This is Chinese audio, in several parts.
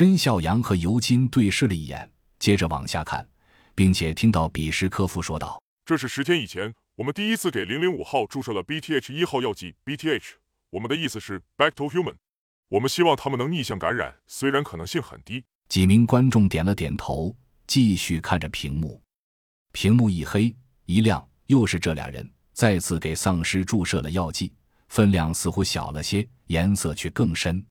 甄孝阳和尤金对视了一眼，接着往下看，并且听到比什科夫说道：“这是十天以前，我们第一次给零零五号注射了 BTH 一号药剂 BTH。我们的意思是 Back to Human。我们希望他们能逆向感染，虽然可能性很低。”几名观众点了点头，继续看着屏幕。屏幕一黑一亮，又是这俩人再次给丧尸注射了药剂，分量似乎小了些，颜色却更深。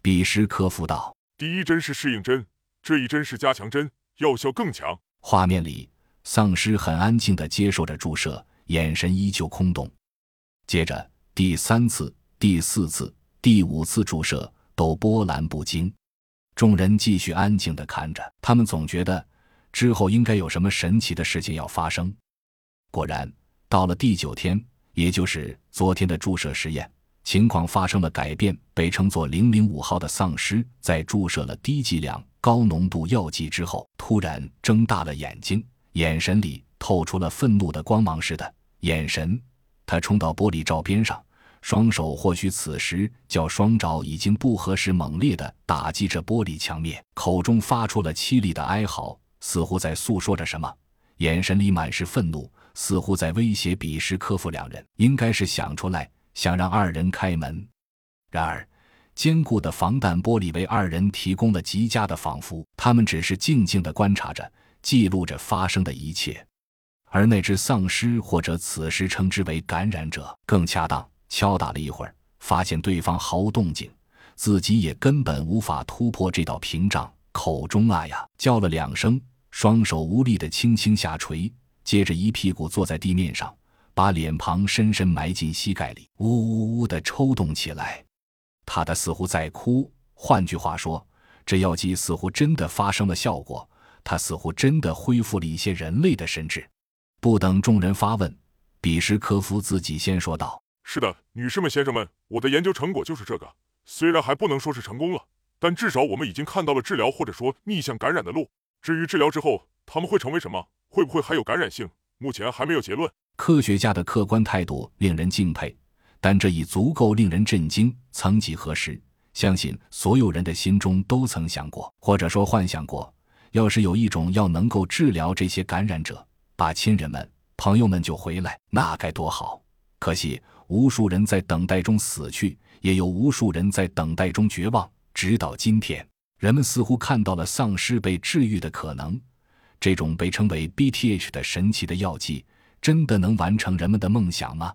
比什科夫道。第一针是适应针，这一针是加强针，药效更强。画面里，丧尸很安静地接受着注射，眼神依旧空洞。接着，第三次、第四次、第五次注射都波澜不惊，众人继续安静地看着。他们总觉得之后应该有什么神奇的事情要发生。果然，到了第九天，也就是昨天的注射实验。情况发生了改变。被称作“零零五号”的丧尸，在注射了低剂量、高浓度药剂之后，突然睁大了眼睛，眼神里透出了愤怒的光芒似的眼神。他冲到玻璃罩边上，双手或许此时较双爪已经不合时，猛烈地打击着玻璃墙面，口中发出了凄厉的哀嚎，似乎在诉说着什么，眼神里满是愤怒，似乎在威胁比什科夫两人。应该是想出来。想让二人开门，然而坚固的防弹玻璃为二人提供了极佳的仿佛。他们只是静静地观察着，记录着发生的一切。而那只丧尸，或者此时称之为感染者更恰当，敲打了一会儿，发现对方毫无动静，自己也根本无法突破这道屏障，口中啊呀叫了两声，双手无力的轻轻下垂，接着一屁股坐在地面上。把脸庞深深埋进膝盖里，呜呜呜地抽动起来。他的似乎在哭，换句话说，这药剂似乎真的发生了效果。他似乎真的恢复了一些人类的神智。不等众人发问，比什科夫自己先说道：“是的，女士们、先生们，我的研究成果就是这个。虽然还不能说是成功了，但至少我们已经看到了治疗或者说逆向感染的路。至于治疗之后他们会成为什么，会不会还有感染性，目前还没有结论。”科学家的客观态度令人敬佩，但这已足够令人震惊。曾几何时，相信所有人的心中都曾想过，或者说幻想过，要是有一种药能够治疗这些感染者，把亲人们、朋友们救回来，那该多好！可惜，无数人在等待中死去，也有无数人在等待中绝望。直到今天，人们似乎看到了丧尸被治愈的可能。这种被称为 BTH 的神奇的药剂。真的能完成人们的梦想吗？